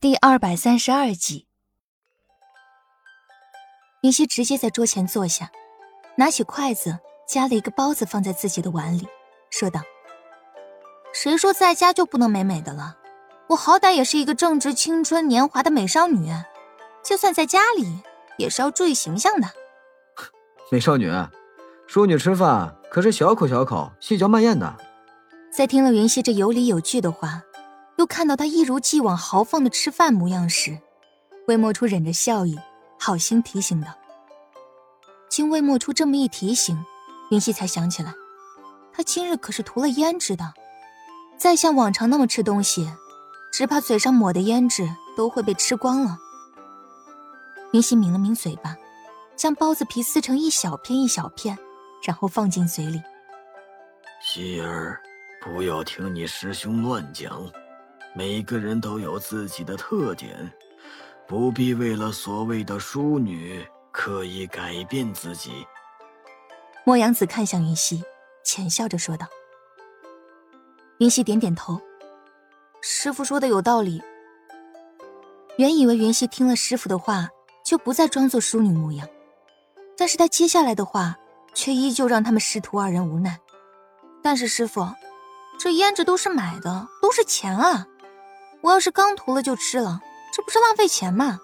第二百三十二集，云溪直接在桌前坐下，拿起筷子夹了一个包子放在自己的碗里，说道：“谁说在家就不能美美的了？我好歹也是一个正值青春年华的美少女，就算在家里也是要注意形象的。”美少女，淑女吃饭可是小口小口、细嚼慢咽的。在听了云溪这有理有据的话。又看到他一如既往豪放的吃饭模样时，魏莫初忍着笑意，好心提醒道：“经魏莫初这么一提醒，云溪才想起来，他今日可是涂了胭脂的，再像往常那么吃东西，只怕嘴上抹的胭脂都会被吃光了。”云溪抿了抿嘴巴，将包子皮撕成一小片一小片，然后放进嘴里。希儿，不要听你师兄乱讲。每个人都有自己的特点，不必为了所谓的淑女刻意改变自己。莫阳子看向云溪，浅笑着说道。云溪点点头，师傅说的有道理。原以为云溪听了师傅的话，就不再装作淑女模样，但是他接下来的话，却依旧让他们师徒二人无奈。但是师傅，这胭脂都是买的，都是钱啊！我要是刚涂了就吃了，这不是浪费钱吗？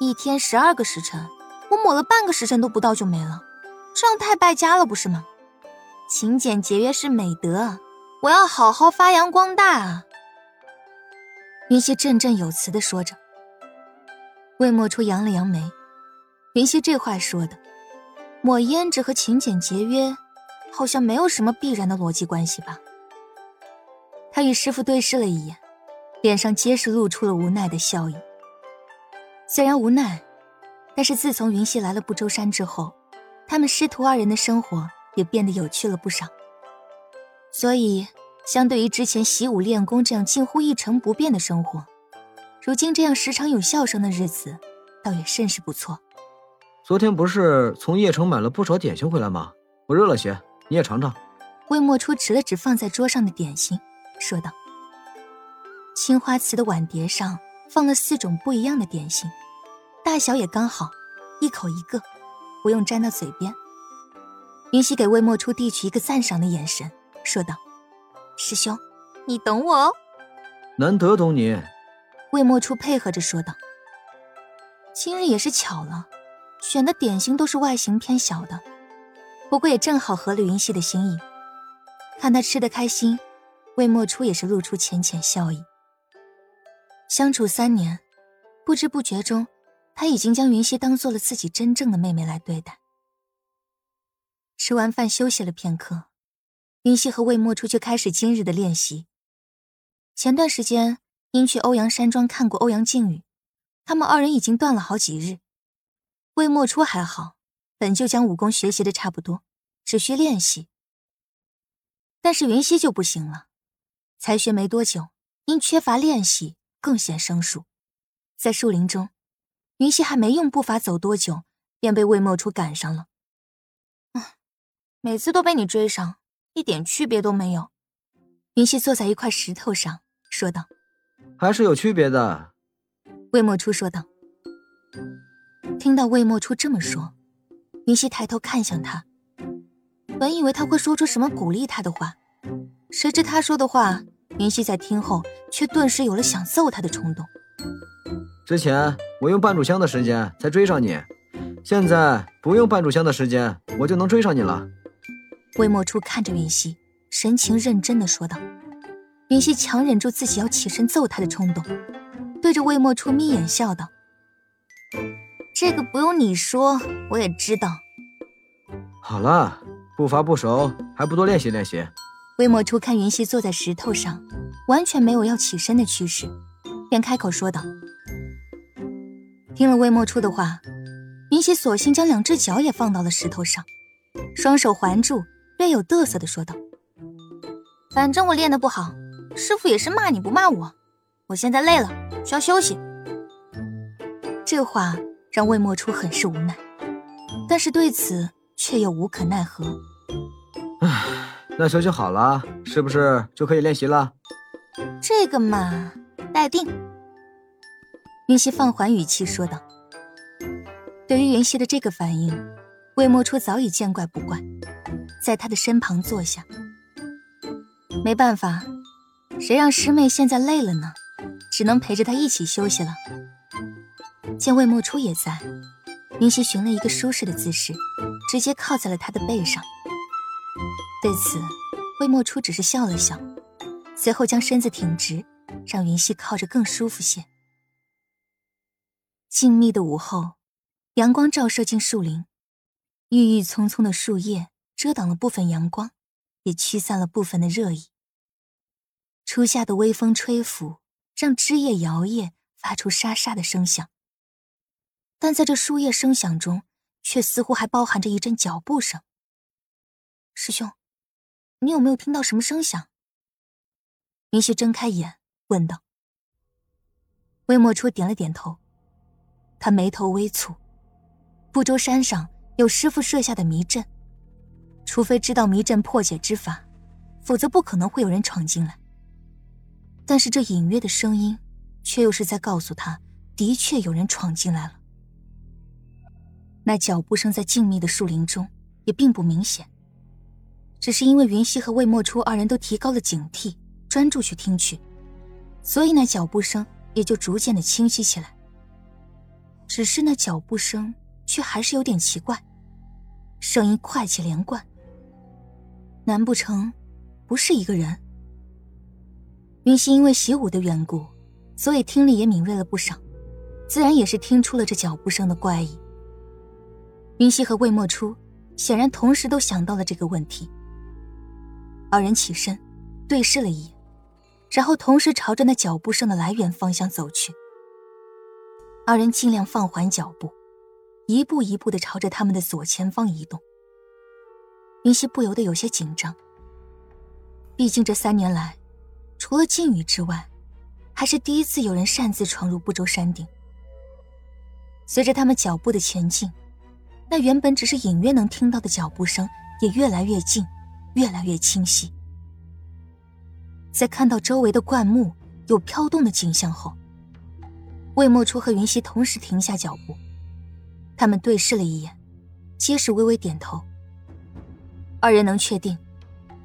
一天十二个时辰，我抹了半个时辰都不到就没了，这样太败家了，不是吗？勤俭节约是美德，我要好好发扬光大啊！云溪振振有词的说着。魏莫初扬了扬眉，云溪这话说的，抹胭脂和勤俭节约，好像没有什么必然的逻辑关系吧？他与师傅对视了一眼。脸上皆是露出了无奈的笑意。虽然无奈，但是自从云溪来了不周山之后，他们师徒二人的生活也变得有趣了不少。所以，相对于之前习武练功这样近乎一成不变的生活，如今这样时常有笑声的日子，倒也甚是不错。昨天不是从叶城买了不少点心回来吗？我热了些，你也尝尝。魏墨初指了指放在桌上的点心，说道。青花瓷的碗碟上放了四种不一样的点心，大小也刚好，一口一个，不用沾到嘴边。云溪给魏莫初递去一个赞赏的眼神，说道：“师兄，你懂我哦。”难得懂你。魏莫初配合着说道：“今日也是巧了，选的点心都是外形偏小的，不过也正好合了云溪的心意。看他吃得开心，魏莫初也是露出浅浅笑意。”相处三年，不知不觉中，他已经将云溪当做了自己真正的妹妹来对待。吃完饭休息了片刻，云溪和魏墨初就开始今日的练习。前段时间因去欧阳山庄看过欧阳靖宇，他们二人已经断了好几日。魏墨初还好，本就将武功学习的差不多，只需练习。但是云溪就不行了，才学没多久，因缺乏练习。更显生疏，在树林中，云溪还没用步伐走多久，便被魏墨初赶上了。啊，每次都被你追上，一点区别都没有。云溪坐在一块石头上，说道：“还是有区别的。”魏墨初说道。听到魏墨初这么说，云溪抬头看向他，本以为他会说出什么鼓励他的话，谁知他说的话。云溪在听后，却顿时有了想揍他的冲动。之前我用半炷香的时间才追上你，现在不用半炷香的时间，我就能追上你了。魏莫初看着云溪，神情认真的说道。云溪强忍住自己要起身揍他的冲动，对着魏莫初眯眼笑道：“这个不用你说，我也知道。”好了，步伐不熟，还不多练习练习。魏莫初看云溪坐在石头上，完全没有要起身的趋势，便开口说道：“听了魏莫初的话，云溪索性将两只脚也放到了石头上，双手环住，略有得瑟的说道：‘反正我练的不好，师傅也是骂你不骂我。我现在累了，需要休息。’这话让魏莫初很是无奈，但是对此却又无可奈何。唉。”那休息好了，是不是就可以练习了？这个嘛，待定。云溪放缓语气说道。对于云溪的这个反应，魏莫初早已见怪不怪，在他的身旁坐下。没办法，谁让师妹现在累了呢？只能陪着她一起休息了。见魏莫初也在，云溪寻了一个舒适的姿势，直接靠在了他的背上。对此，魏莫初只是笑了笑，随后将身子挺直，让云溪靠着更舒服些。静谧的午后，阳光照射进树林，郁郁葱葱的树叶遮挡了部分阳光，也驱散了部分的热意。初夏的微风吹拂，让枝叶摇曳，发出沙沙的声响。但在这树叶声响中，却似乎还包含着一阵脚步声。师兄，你有没有听到什么声响？云溪睁开眼问道。魏莫初点了点头，他眉头微蹙。不周山上有师傅设下的迷阵，除非知道迷阵破解之法，否则不可能会有人闯进来。但是这隐约的声音，却又是在告诉他，的确有人闯进来了。那脚步声在静谧的树林中也并不明显，只是因为云溪和魏莫初二人都提高了警惕，专注去听去，所以那脚步声也就逐渐的清晰起来。只是那脚步声却还是有点奇怪，声音快且连贯，难不成不是一个人？云溪因为习武的缘故，所以听力也敏锐了不少，自然也是听出了这脚步声的怪异。云溪和魏莫初显然同时都想到了这个问题。二人起身，对视了一眼，然后同时朝着那脚步声的来源方向走去。二人尽量放缓脚步，一步一步的朝着他们的左前方移动。云溪不由得有些紧张，毕竟这三年来。除了靖宇之外，还是第一次有人擅自闯入不周山顶。随着他们脚步的前进，那原本只是隐约能听到的脚步声也越来越近，越来越清晰。在看到周围的灌木有飘动的景象后，魏莫初和云溪同时停下脚步，他们对视了一眼，皆是微微点头。二人能确定，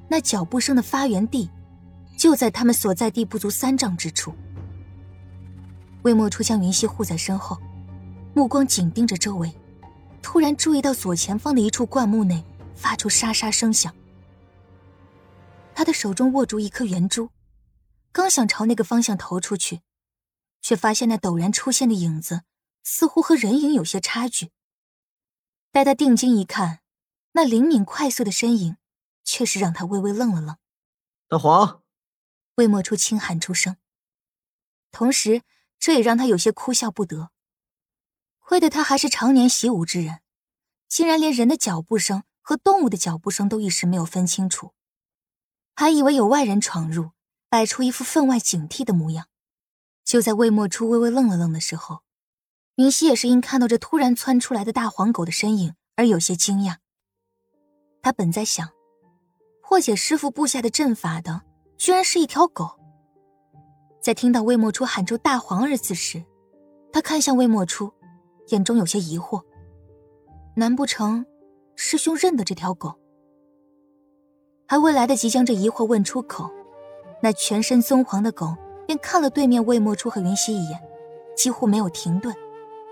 那脚步声的发源地。就在他们所在地不足三丈之处，魏莫初将云溪护在身后，目光紧盯着周围，突然注意到左前方的一处灌木内发出沙沙声响。他的手中握住一颗圆珠，刚想朝那个方向投出去，却发现那陡然出现的影子似乎和人影有些差距。待他定睛一看，那灵敏快速的身影，却是让他微微愣了愣。大黄。魏墨初轻喊出声，同时这也让他有些哭笑不得。亏得他还是常年习武之人，竟然连人的脚步声和动物的脚步声都一时没有分清楚，还以为有外人闯入，摆出一副分外警惕的模样。就在魏莫初微微愣了愣的时候，云溪也是因看到这突然窜出来的大黄狗的身影而有些惊讶。他本在想，破解师傅布下的阵法的。居然是一条狗。在听到魏莫初喊出“大黄”二字时，他看向魏莫初，眼中有些疑惑。难不成师兄认得这条狗？还未来得及将这疑惑问出口，那全身棕黄的狗便看了对面魏莫初和云溪一眼，几乎没有停顿，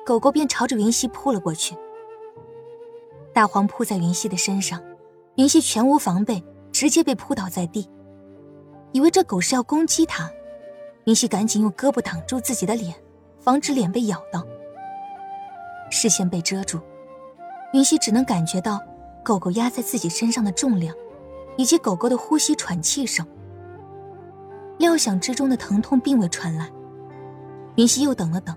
狗狗便朝着云溪扑了过去。大黄扑在云溪的身上，云溪全无防备，直接被扑倒在地。以为这狗是要攻击他，云溪赶紧用胳膊挡住自己的脸，防止脸被咬到。视线被遮住，云溪只能感觉到狗狗压在自己身上的重量，以及狗狗的呼吸喘气声。料想之中的疼痛并未传来，云溪又等了等，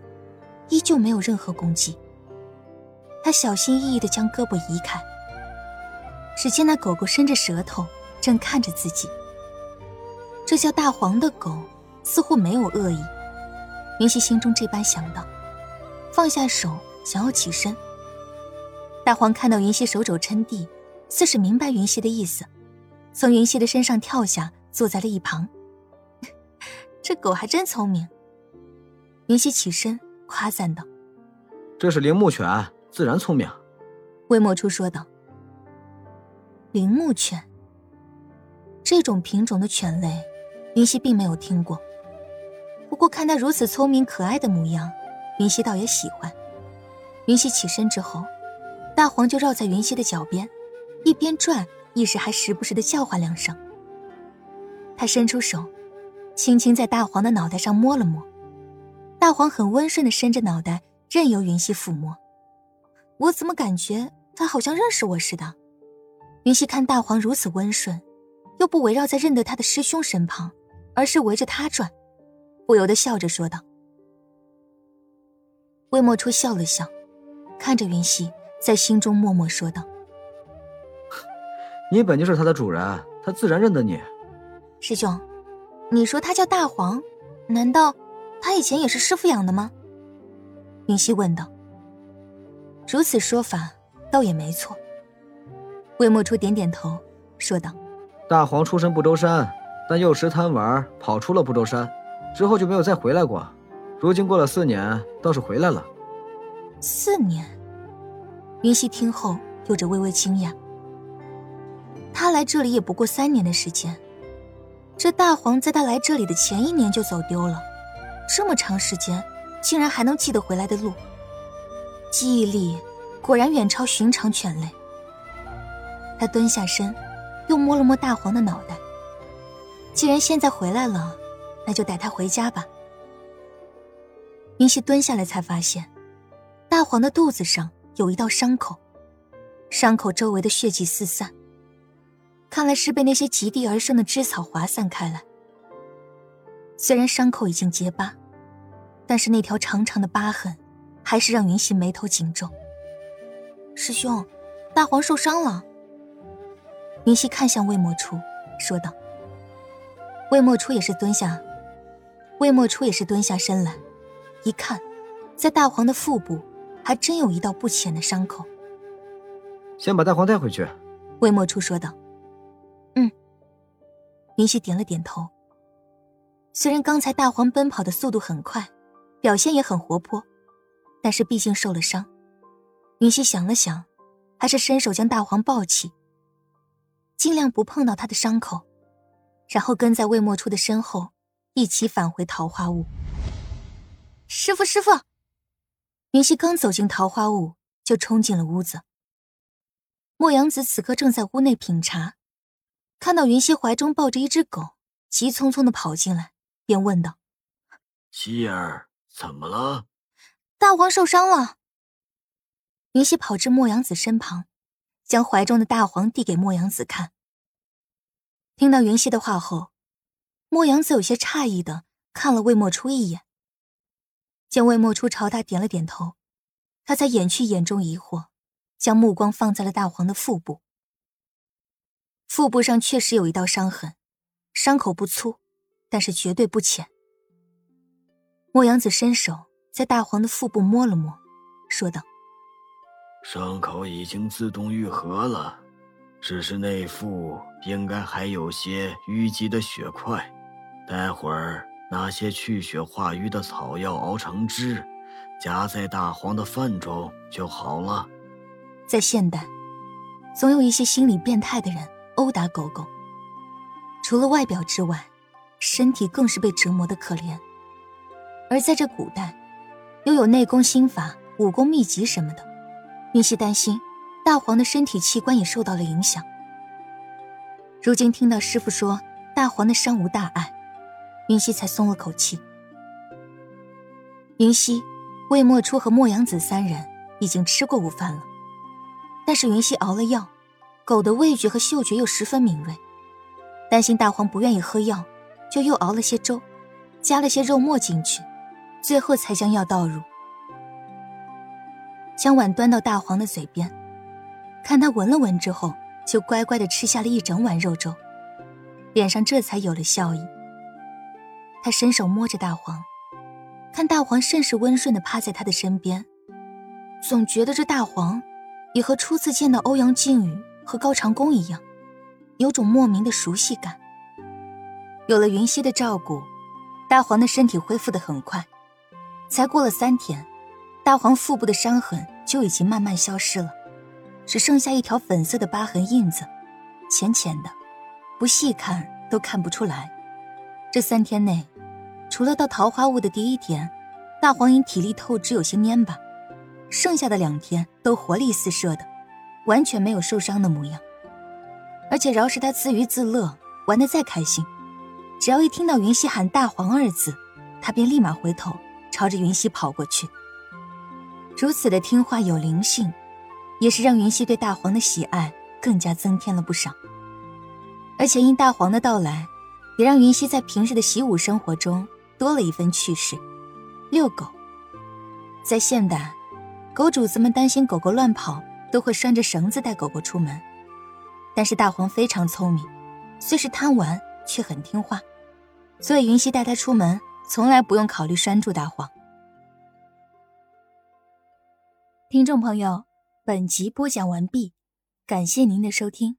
依旧没有任何攻击。他小心翼翼地将胳膊移开，只见那狗狗伸着舌头，正看着自己。这叫大黄的狗似乎没有恶意，云溪心中这般想到，放下手想要起身。大黄看到云溪手肘撑地，似是明白云溪的意思，从云溪的身上跳下，坐在了一旁。这狗还真聪明。云溪起身，夸赞道：“这是铃木犬，自然聪明。”魏墨初说道：“铃木犬，这种品种的犬类，云溪并没有听过。不过看它如此聪明可爱的模样，云溪倒也喜欢。”云溪起身之后，大黄就绕在云溪的脚边，一边转，一时还时不时的叫唤两声。他伸出手，轻轻在大黄的脑袋上摸了摸，大黄很温顺的伸着脑袋，任由云溪抚摸。我怎么感觉他好像认识我似的？云溪看大黄如此温顺，又不围绕在认得他的师兄身旁，而是围着他转，不由得笑着说道。魏莫初笑了笑，看着云溪，在心中默默说道：“你本就是他的主人，他自然认得你。”师兄，你说他叫大黄，难道他以前也是师傅养的吗？云溪问道。如此说法，倒也没错。魏莫初点点头，说道：“大黄出身不周山，但幼时贪玩，跑出了不周山，之后就没有再回来过。如今过了四年，倒是回来了。”四年。云溪听后有着微微惊讶。他来这里也不过三年的时间。这大黄在他来这里的前一年就走丢了，这么长时间，竟然还能记得回来的路，记忆力果然远超寻常犬类。他蹲下身，又摸了摸大黄的脑袋。既然现在回来了，那就带他回家吧。云溪蹲下来才发现，大黄的肚子上有一道伤口，伤口周围的血迹四散。看来是被那些极地而生的枝草划散开来。虽然伤口已经结疤，但是那条长长的疤痕，还是让云溪眉头紧皱。师兄，大黄受伤了。云溪看向魏莫初，说道。魏莫初也是蹲下，魏莫初也是蹲下身来，一看，在大黄的腹部，还真有一道不浅的伤口。先把大黄带回去。魏莫初说道。云溪点了点头。虽然刚才大黄奔跑的速度很快，表现也很活泼，但是毕竟受了伤。云溪想了想，还是伸手将大黄抱起，尽量不碰到他的伤口，然后跟在魏莫初的身后，一起返回桃花坞。师傅，师傅！云溪刚走进桃花坞，就冲进了屋子。莫阳子此刻正在屋内品茶。看到云溪怀中抱着一只狗，急匆匆的跑进来，便问道：“希儿，怎么了？”大黄受伤了。云溪跑至莫阳子身旁，将怀中的大黄递给莫阳子看。听到云溪的话后，莫阳子有些诧异的看了魏莫初一眼，见魏莫初朝他点了点头，他才掩去眼中疑惑，将目光放在了大黄的腹部。腹部上确实有一道伤痕，伤口不粗，但是绝对不浅。莫阳子伸手在大黄的腹部摸了摸，说道：“伤口已经自动愈合了，只是内腹应该还有些淤积的血块，待会儿拿些去血化瘀的草药熬成汁，夹在大黄的饭中就好了。”在现代，总有一些心理变态的人。殴打狗狗，除了外表之外，身体更是被折磨的可怜。而在这古代，又有内功心法、武功秘籍什么的，云溪担心大黄的身体器官也受到了影响。如今听到师傅说大黄的伤无大碍，云溪才松了口气。云溪、魏莫初和莫阳子三人已经吃过午饭了，但是云溪熬了药。狗的味觉和嗅觉又十分敏锐，担心大黄不愿意喝药，就又熬了些粥，加了些肉末进去，最后才将药倒入，将碗端到大黄的嘴边，看他闻了闻之后，就乖乖的吃下了一整碗肉粥，脸上这才有了笑意。他伸手摸着大黄，看大黄甚是温顺的趴在他的身边，总觉得这大黄，也和初次见到欧阳靖宇。和高长恭一样，有种莫名的熟悉感。有了云溪的照顾，大黄的身体恢复的很快，才过了三天，大黄腹部的伤痕就已经慢慢消失了，只剩下一条粉色的疤痕印子，浅浅的，不细看都看不出来。这三天内，除了到桃花坞的第一天，大黄因体力透支有些蔫巴，剩下的两天都活力四射的，完全没有受伤的模样。而且饶是他自娱自乐，玩得再开心，只要一听到云溪喊“大黄”二字，他便立马回头朝着云溪跑过去。如此的听话有灵性，也是让云溪对大黄的喜爱更加增添了不少。而且因大黄的到来，也让云溪在平日的习武生活中多了一份趣事。遛狗，在现代，狗主子们担心狗狗乱跑，都会拴着绳子带狗狗出门。但是大黄非常聪明，虽是贪玩，却很听话，所以云溪带它出门，从来不用考虑拴住大黄。听众朋友，本集播讲完毕，感谢您的收听。